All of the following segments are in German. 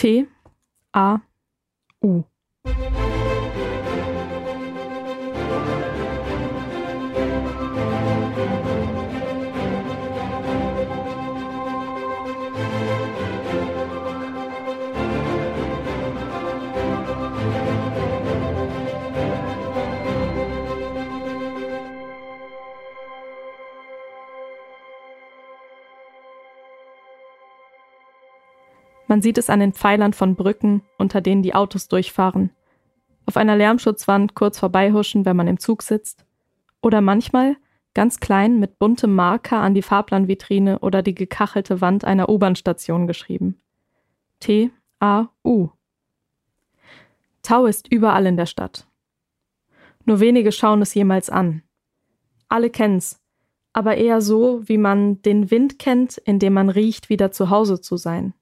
T A U Man sieht es an den Pfeilern von Brücken, unter denen die Autos durchfahren. Auf einer Lärmschutzwand kurz vorbeihuschen, wenn man im Zug sitzt. Oder manchmal, ganz klein, mit buntem Marker an die Fahrplanvitrine oder die gekachelte Wand einer U-Bahn-Station geschrieben. T, A, U. Tau ist überall in der Stadt. Nur wenige schauen es jemals an. Alle kennen's, aber eher so, wie man den Wind kennt, in dem man riecht, wieder zu Hause zu sein.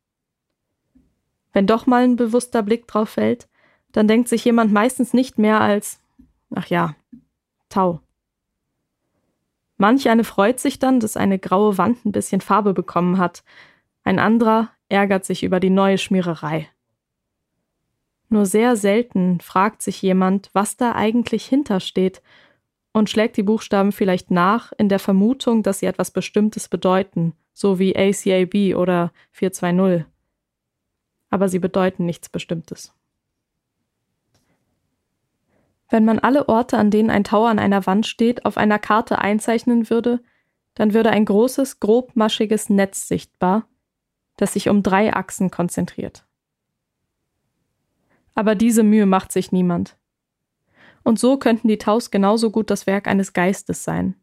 Wenn doch mal ein bewusster Blick drauf fällt, dann denkt sich jemand meistens nicht mehr als, ach ja, Tau. Manch eine freut sich dann, dass eine graue Wand ein bisschen Farbe bekommen hat, ein anderer ärgert sich über die neue Schmiererei. Nur sehr selten fragt sich jemand, was da eigentlich hintersteht und schlägt die Buchstaben vielleicht nach in der Vermutung, dass sie etwas Bestimmtes bedeuten, so wie ACAB oder 420 aber sie bedeuten nichts Bestimmtes. Wenn man alle Orte, an denen ein Tower an einer Wand steht, auf einer Karte einzeichnen würde, dann würde ein großes, grobmaschiges Netz sichtbar, das sich um drei Achsen konzentriert. Aber diese Mühe macht sich niemand. Und so könnten die Taus genauso gut das Werk eines Geistes sein.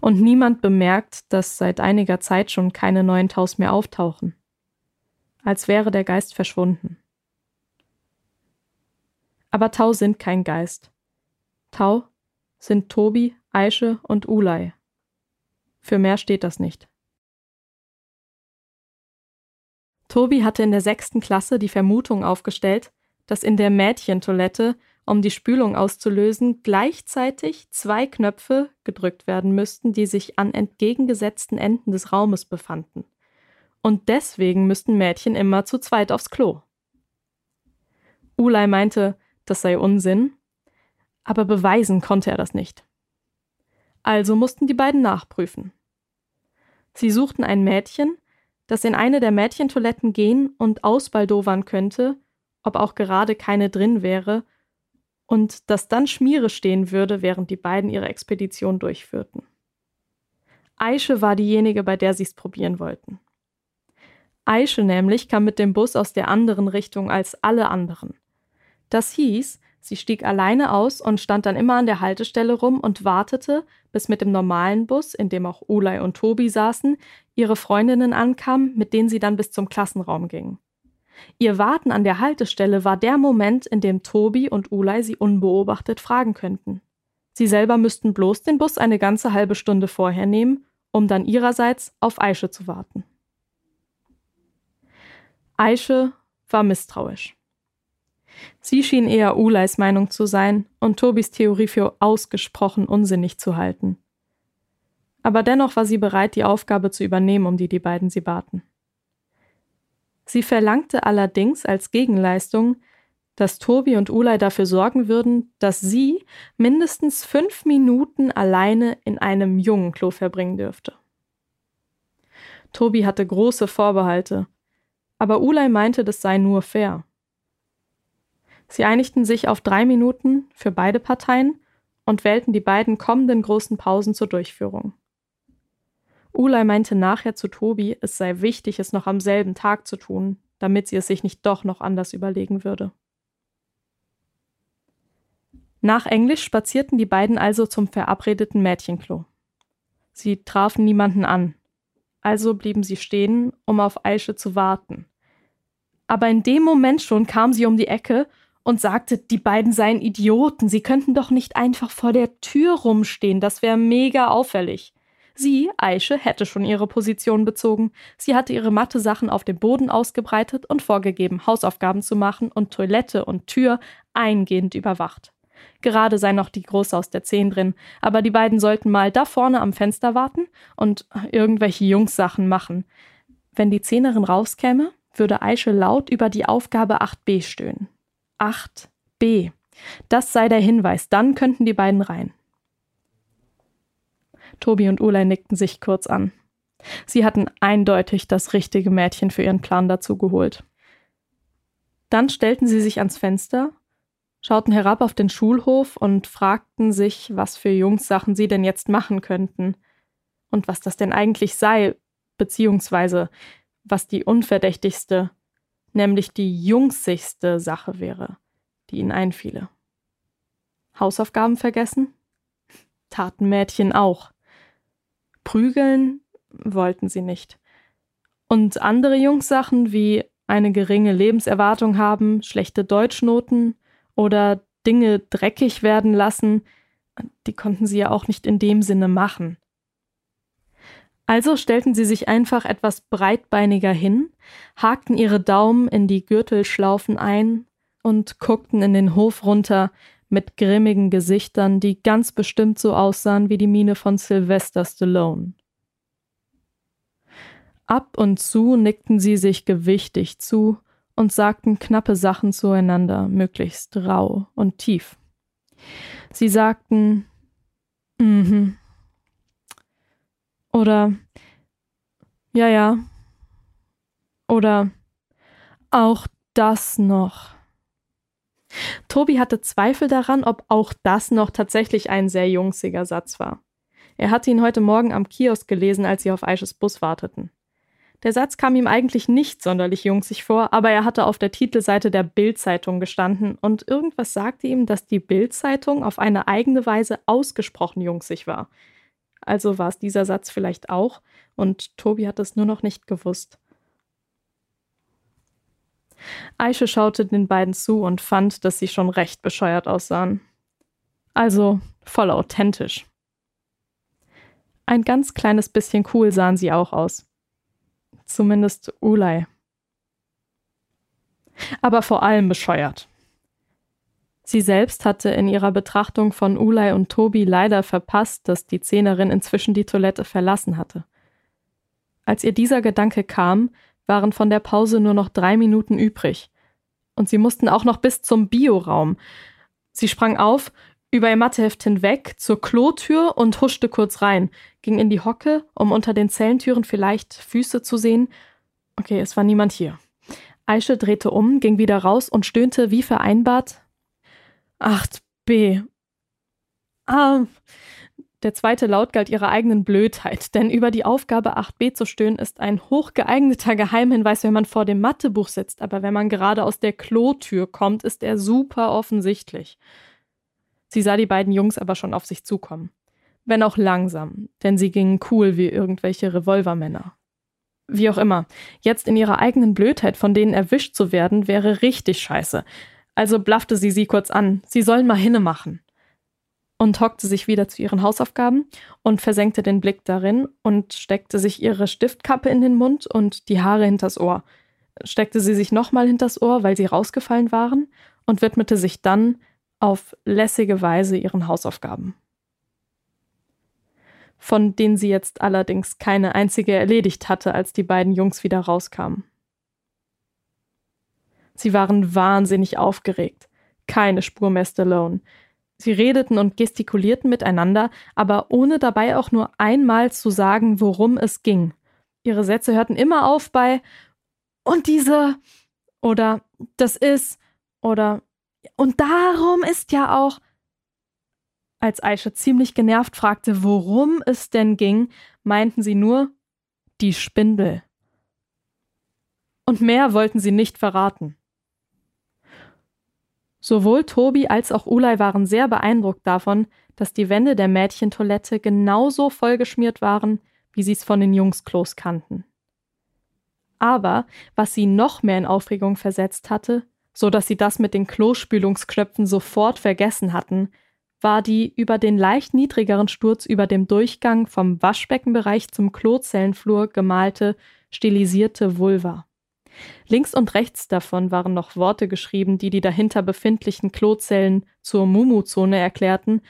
Und niemand bemerkt, dass seit einiger Zeit schon keine neuen Taus mehr auftauchen als wäre der Geist verschwunden. Aber Tau sind kein Geist. Tau sind Tobi, Aische und Ulay. Für mehr steht das nicht. Tobi hatte in der sechsten Klasse die Vermutung aufgestellt, dass in der Mädchentoilette, um die Spülung auszulösen, gleichzeitig zwei Knöpfe gedrückt werden müssten, die sich an entgegengesetzten Enden des Raumes befanden und deswegen müssten Mädchen immer zu zweit aufs Klo. Ulay meinte, das sei Unsinn, aber beweisen konnte er das nicht. Also mussten die beiden nachprüfen. Sie suchten ein Mädchen, das in eine der Mädchentoiletten gehen und ausbaldowern könnte, ob auch gerade keine drin wäre, und das dann Schmiere stehen würde, während die beiden ihre Expedition durchführten. Aische war diejenige, bei der sie es probieren wollten. Aische nämlich kam mit dem Bus aus der anderen Richtung als alle anderen. Das hieß, sie stieg alleine aus und stand dann immer an der Haltestelle rum und wartete, bis mit dem normalen Bus, in dem auch Ulay und Tobi saßen, ihre Freundinnen ankamen, mit denen sie dann bis zum Klassenraum gingen. Ihr Warten an der Haltestelle war der Moment, in dem Tobi und Ulay sie unbeobachtet fragen könnten. Sie selber müssten bloß den Bus eine ganze halbe Stunde vorher nehmen, um dann ihrerseits auf Aische zu warten. Aische war misstrauisch. Sie schien eher Uleis Meinung zu sein und Tobis Theorie für ausgesprochen unsinnig zu halten. Aber dennoch war sie bereit, die Aufgabe zu übernehmen, um die die beiden sie baten. Sie verlangte allerdings als Gegenleistung, dass Tobi und Ulay dafür sorgen würden, dass sie mindestens fünf Minuten alleine in einem Jungenklo verbringen dürfte. Tobi hatte große Vorbehalte aber Ulay meinte, das sei nur fair. Sie einigten sich auf drei Minuten für beide Parteien und wählten die beiden kommenden großen Pausen zur Durchführung. Ulay meinte nachher zu Tobi, es sei wichtig, es noch am selben Tag zu tun, damit sie es sich nicht doch noch anders überlegen würde. Nach Englisch spazierten die beiden also zum verabredeten Mädchenklo. Sie trafen niemanden an, also blieben sie stehen, um auf Aische zu warten aber in dem Moment schon kam sie um die Ecke und sagte, die beiden seien Idioten, sie könnten doch nicht einfach vor der Tür rumstehen, das wäre mega auffällig. Sie, Aische, hätte schon ihre Position bezogen. Sie hatte ihre Mathe-Sachen auf dem Boden ausgebreitet und vorgegeben, Hausaufgaben zu machen und Toilette und Tür eingehend überwacht. Gerade sei noch die Große aus der Zehn drin, aber die beiden sollten mal da vorne am Fenster warten und irgendwelche Jungssachen machen. Wenn die Zehnerin rauskäme, würde Aische laut über die Aufgabe 8b stöhnen. 8b. Das sei der Hinweis, dann könnten die beiden rein. Tobi und Ulay nickten sich kurz an. Sie hatten eindeutig das richtige Mädchen für ihren Plan dazu geholt. Dann stellten sie sich ans Fenster, schauten herab auf den Schulhof und fragten sich, was für Jungssachen sie denn jetzt machen könnten und was das denn eigentlich sei, beziehungsweise was die unverdächtigste, nämlich die jungsigste Sache wäre, die ihnen einfiele. Hausaufgaben vergessen? Taten Mädchen auch. Prügeln wollten sie nicht. Und andere Jungssachen wie eine geringe Lebenserwartung haben, schlechte Deutschnoten oder Dinge dreckig werden lassen, die konnten sie ja auch nicht in dem Sinne machen. Also stellten sie sich einfach etwas breitbeiniger hin, hakten ihre Daumen in die Gürtelschlaufen ein und guckten in den Hof runter mit grimmigen Gesichtern, die ganz bestimmt so aussahen wie die Miene von Sylvester Stallone. Ab und zu nickten sie sich gewichtig zu und sagten knappe Sachen zueinander, möglichst rau und tief. Sie sagten, mhm, oder ja, ja. Oder auch das noch. Tobi hatte Zweifel daran, ob auch das noch tatsächlich ein sehr jungsiger Satz war. Er hatte ihn heute Morgen am Kiosk gelesen, als sie auf Aisches Bus warteten. Der Satz kam ihm eigentlich nicht sonderlich jungsig vor, aber er hatte auf der Titelseite der Bild-Zeitung gestanden und irgendwas sagte ihm, dass die Bild-Zeitung auf eine eigene Weise ausgesprochen jungsig war. Also war es dieser Satz vielleicht auch, und Tobi hat es nur noch nicht gewusst. Aische schaute den beiden zu und fand, dass sie schon recht bescheuert aussahen. Also voll authentisch. Ein ganz kleines bisschen cool sahen sie auch aus. Zumindest Ulay. Aber vor allem bescheuert. Sie selbst hatte in ihrer Betrachtung von Ulay und Tobi leider verpasst, dass die Zehnerin inzwischen die Toilette verlassen hatte. Als ihr dieser Gedanke kam, waren von der Pause nur noch drei Minuten übrig. Und sie mussten auch noch bis zum Bioraum. Sie sprang auf, über ihr Matheheft hinweg, zur Klotür und huschte kurz rein, ging in die Hocke, um unter den Zellentüren vielleicht Füße zu sehen. Okay, es war niemand hier. Aische drehte um, ging wieder raus und stöhnte wie vereinbart 8b. Ah, der zweite Laut galt ihrer eigenen Blödheit, denn über die Aufgabe 8b zu stöhnen ist ein hochgeeigneter Geheimhinweis, wenn man vor dem Mathebuch sitzt, aber wenn man gerade aus der Klotür kommt, ist er super offensichtlich. Sie sah die beiden Jungs aber schon auf sich zukommen. Wenn auch langsam, denn sie gingen cool wie irgendwelche Revolvermänner. Wie auch immer, jetzt in ihrer eigenen Blödheit von denen erwischt zu werden, wäre richtig scheiße. Also blaffte sie sie kurz an, sie sollen mal hinne machen. Und hockte sich wieder zu ihren Hausaufgaben und versenkte den Blick darin und steckte sich ihre Stiftkappe in den Mund und die Haare hinters Ohr. Steckte sie sich nochmal hinters Ohr, weil sie rausgefallen waren und widmete sich dann auf lässige Weise ihren Hausaufgaben. Von denen sie jetzt allerdings keine einzige erledigt hatte, als die beiden Jungs wieder rauskamen. Sie waren wahnsinnig aufgeregt. Keine Spur mehr Stallone. Sie redeten und gestikulierten miteinander, aber ohne dabei auch nur einmal zu sagen, worum es ging. Ihre Sätze hörten immer auf bei und diese oder das ist oder und darum ist ja auch. Als Aisha ziemlich genervt fragte, worum es denn ging, meinten sie nur die Spindel. Und mehr wollten sie nicht verraten. Sowohl Tobi als auch Ulay waren sehr beeindruckt davon, dass die Wände der Mädchentoilette genauso vollgeschmiert waren, wie sie es von den Jungsklos kannten. Aber was sie noch mehr in Aufregung versetzt hatte, so dass sie das mit den Klospülungsknöpfen sofort vergessen hatten, war die über den leicht niedrigeren Sturz über dem Durchgang vom Waschbeckenbereich zum Klozellenflur gemalte, stilisierte Vulva. Links und rechts davon waren noch Worte geschrieben, die die dahinter befindlichen Klozellen zur Mumu-Zone erklärten,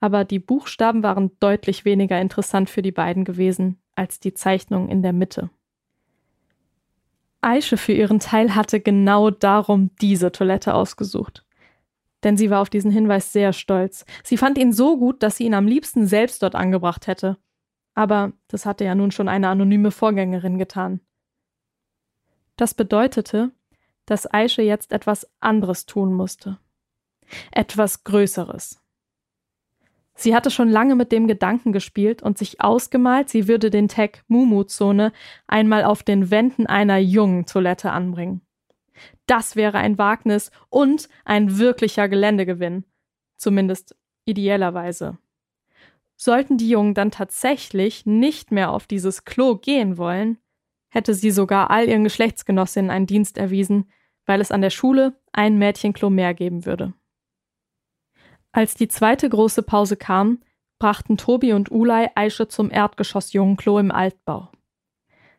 aber die Buchstaben waren deutlich weniger interessant für die beiden gewesen als die Zeichnung in der Mitte. Aische für ihren Teil hatte genau darum diese Toilette ausgesucht. Denn sie war auf diesen Hinweis sehr stolz. Sie fand ihn so gut, dass sie ihn am liebsten selbst dort angebracht hätte. Aber das hatte ja nun schon eine anonyme Vorgängerin getan. Das bedeutete, dass Aische jetzt etwas anderes tun musste. Etwas Größeres. Sie hatte schon lange mit dem Gedanken gespielt und sich ausgemalt, sie würde den Tag Mumu-Zone einmal auf den Wänden einer jungen Toilette anbringen. Das wäre ein Wagnis und ein wirklicher Geländegewinn. Zumindest ideellerweise. Sollten die Jungen dann tatsächlich nicht mehr auf dieses Klo gehen wollen, hätte sie sogar all ihren Geschlechtsgenossinnen einen Dienst erwiesen, weil es an der Schule ein Mädchenklo mehr geben würde. Als die zweite große Pause kam, brachten Tobi und Ulay Aische zum Erdgeschossjungenklo im Altbau.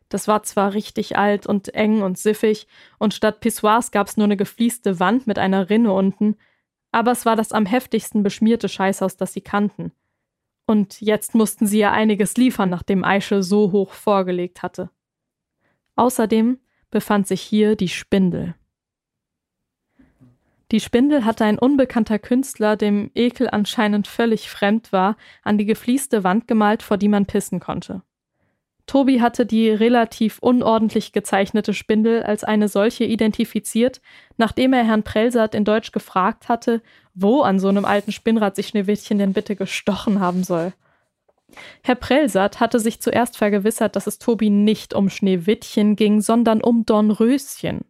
Das war zwar richtig alt und eng und siffig, und statt Pissoirs gab's nur eine geflieste Wand mit einer Rinne unten, aber es war das am heftigsten beschmierte Scheißhaus, das sie kannten. Und jetzt mussten sie ja einiges liefern, nachdem Aische so hoch vorgelegt hatte. Außerdem befand sich hier die Spindel. Die Spindel hatte ein unbekannter Künstler, dem Ekel anscheinend völlig fremd war, an die geflieste Wand gemalt, vor die man pissen konnte. Tobi hatte die relativ unordentlich gezeichnete Spindel als eine solche identifiziert, nachdem er Herrn Prelsat in Deutsch gefragt hatte, wo an so einem alten Spinnrad sich Schneewittchen denn bitte gestochen haben soll. Herr Prelsat hatte sich zuerst vergewissert, dass es Tobi nicht um Schneewittchen ging, sondern um Dornröschen.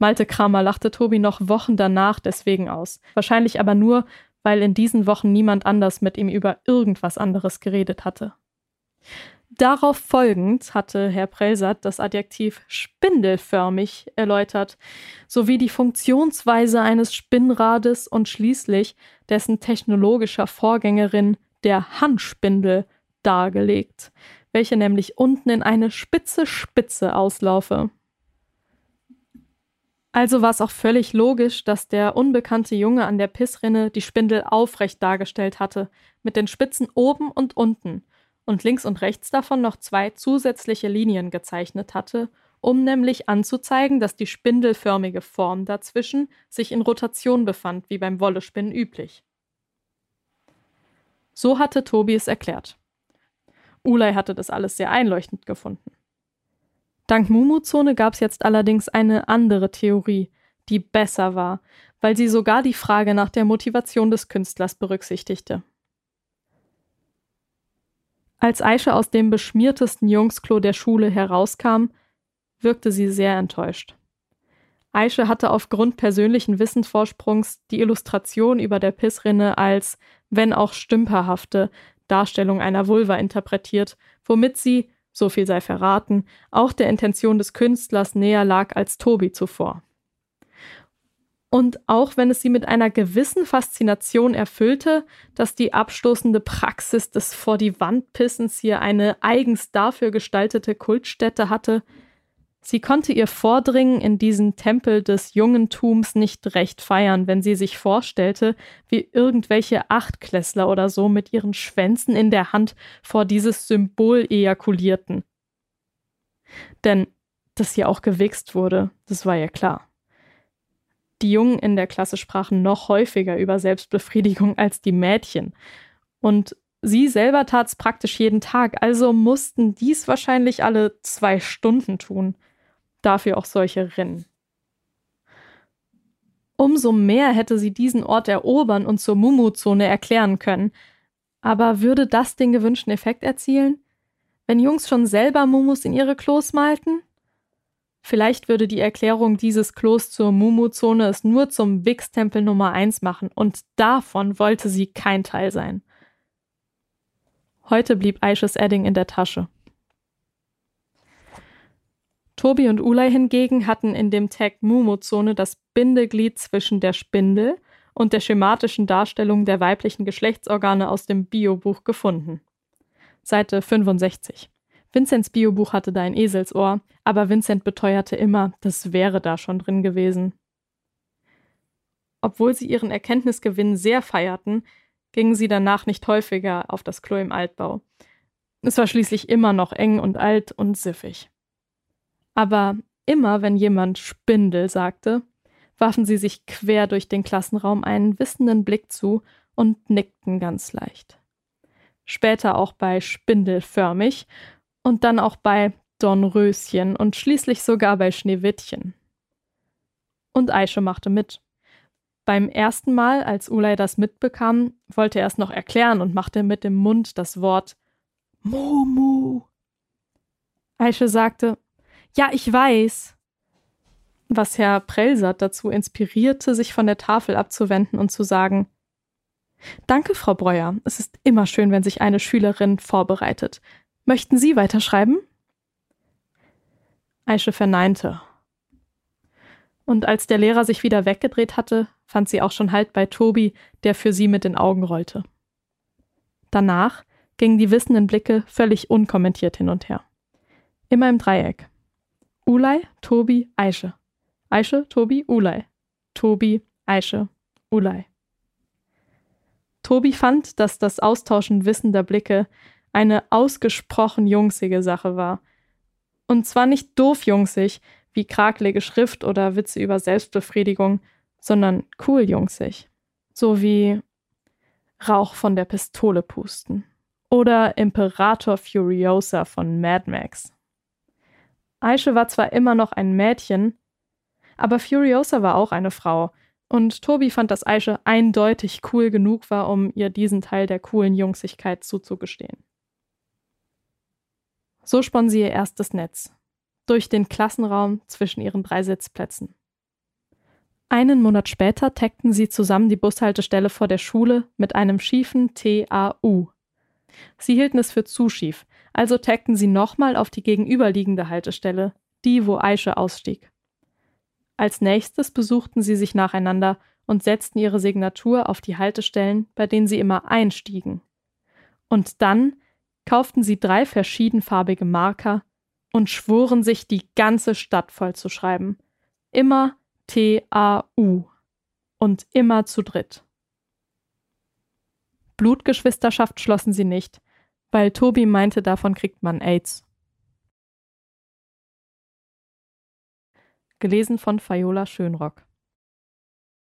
Malte Kramer lachte Tobi noch Wochen danach deswegen aus. Wahrscheinlich aber nur, weil in diesen Wochen niemand anders mit ihm über irgendwas anderes geredet hatte. Darauf folgend hatte Herr Prelsat das Adjektiv spindelförmig erläutert, sowie die Funktionsweise eines Spinnrades und schließlich dessen technologischer Vorgängerin der Handspindel dargelegt, welche nämlich unten in eine spitze Spitze auslaufe. Also war es auch völlig logisch, dass der unbekannte Junge an der Pissrinne die Spindel aufrecht dargestellt hatte, mit den Spitzen oben und unten, und links und rechts davon noch zwei zusätzliche Linien gezeichnet hatte, um nämlich anzuzeigen, dass die spindelförmige Form dazwischen sich in Rotation befand, wie beim Wollespinnen üblich. So hatte Tobi es erklärt. Ulay hatte das alles sehr einleuchtend gefunden. Dank Mumuzone gab es jetzt allerdings eine andere Theorie, die besser war, weil sie sogar die Frage nach der Motivation des Künstlers berücksichtigte. Als Aisha aus dem beschmiertesten Jungsklo der Schule herauskam, wirkte sie sehr enttäuscht. Aisha hatte aufgrund persönlichen Wissensvorsprungs die Illustration über der Pissrinne als, wenn auch stümperhafte, Darstellung einer Vulva interpretiert, womit sie, so viel sei verraten, auch der Intention des Künstlers näher lag als Tobi zuvor. Und auch wenn es sie mit einer gewissen Faszination erfüllte, dass die abstoßende Praxis des Vor die Wand Pissens hier eine eigens dafür gestaltete Kultstätte hatte, Sie konnte ihr Vordringen in diesen Tempel des Jungentums nicht recht feiern, wenn sie sich vorstellte, wie irgendwelche Achtklässler oder so mit ihren Schwänzen in der Hand vor dieses Symbol ejakulierten. Denn dass hier auch gewichst wurde, das war ja klar. Die Jungen in der Klasse sprachen noch häufiger über Selbstbefriedigung als die Mädchen. Und sie selber tat's praktisch jeden Tag, also mussten dies wahrscheinlich alle zwei Stunden tun dafür auch solche Rinnen. Umso mehr hätte sie diesen Ort erobern und zur Mumu-Zone erklären können. Aber würde das den gewünschten Effekt erzielen? Wenn Jungs schon selber Mumus in ihre Klos malten? Vielleicht würde die Erklärung dieses Klos zur Mumu-Zone es nur zum Wix-Tempel Nummer 1 machen und davon wollte sie kein Teil sein. Heute blieb Aishes Edding in der Tasche. Tobi und Ulay hingegen hatten in dem Tag Mumu-Zone das Bindeglied zwischen der Spindel und der schematischen Darstellung der weiblichen Geschlechtsorgane aus dem Biobuch gefunden. Seite 65. Vincents Biobuch hatte da ein Eselsohr, aber Vincent beteuerte immer, das wäre da schon drin gewesen. Obwohl sie ihren Erkenntnisgewinn sehr feierten, gingen sie danach nicht häufiger auf das Klo im Altbau. Es war schließlich immer noch eng und alt und siffig. Aber immer, wenn jemand Spindel sagte, warfen sie sich quer durch den Klassenraum einen wissenden Blick zu und nickten ganz leicht. Später auch bei Spindelförmig und dann auch bei Dornröschen und schließlich sogar bei Schneewittchen. Und Aische machte mit. Beim ersten Mal, als Ulay das mitbekam, wollte er es noch erklären und machte mit dem Mund das Wort Mumu. Aische sagte, ja, ich weiß. Was Herr Prellsatt dazu inspirierte, sich von der Tafel abzuwenden und zu sagen, Danke, Frau Breuer. Es ist immer schön, wenn sich eine Schülerin vorbereitet. Möchten Sie weiterschreiben? Aische verneinte. Und als der Lehrer sich wieder weggedreht hatte, fand sie auch schon Halt bei Tobi, der für sie mit den Augen rollte. Danach gingen die wissenden Blicke völlig unkommentiert hin und her. Immer im Dreieck. Ulay, Tobi, Aische. Aische, Tobi, Ulay. Tobi, Aische, Ulay. Tobi fand, dass das Austauschen wissender Blicke eine ausgesprochen jungsige Sache war. Und zwar nicht doof jungsig, wie krakelige Schrift oder Witze über Selbstbefriedigung, sondern cool jungsig. So wie Rauch von der Pistole pusten. Oder Imperator Furiosa von Mad Max. Aische war zwar immer noch ein Mädchen, aber Furiosa war auch eine Frau, und Tobi fand, dass Aische eindeutig cool genug war, um ihr diesen Teil der coolen Jungsigkeit zuzugestehen. So spann sie ihr erstes Netz. Durch den Klassenraum zwischen ihren drei Sitzplätzen. Einen Monat später taggten sie zusammen die Bushaltestelle vor der Schule mit einem schiefen TAU. Sie hielten es für zu schief, also taggten sie nochmal auf die gegenüberliegende Haltestelle, die, wo Aische ausstieg. Als nächstes besuchten sie sich nacheinander und setzten ihre Signatur auf die Haltestellen, bei denen sie immer einstiegen. Und dann kauften sie drei verschiedenfarbige Marker und schworen sich, die ganze Stadt voll zu schreiben. Immer T-A-U. Und immer zu dritt. Blutgeschwisterschaft schlossen sie nicht, weil Tobi meinte, davon kriegt man AIDS. Gelesen von Viola Schönrock.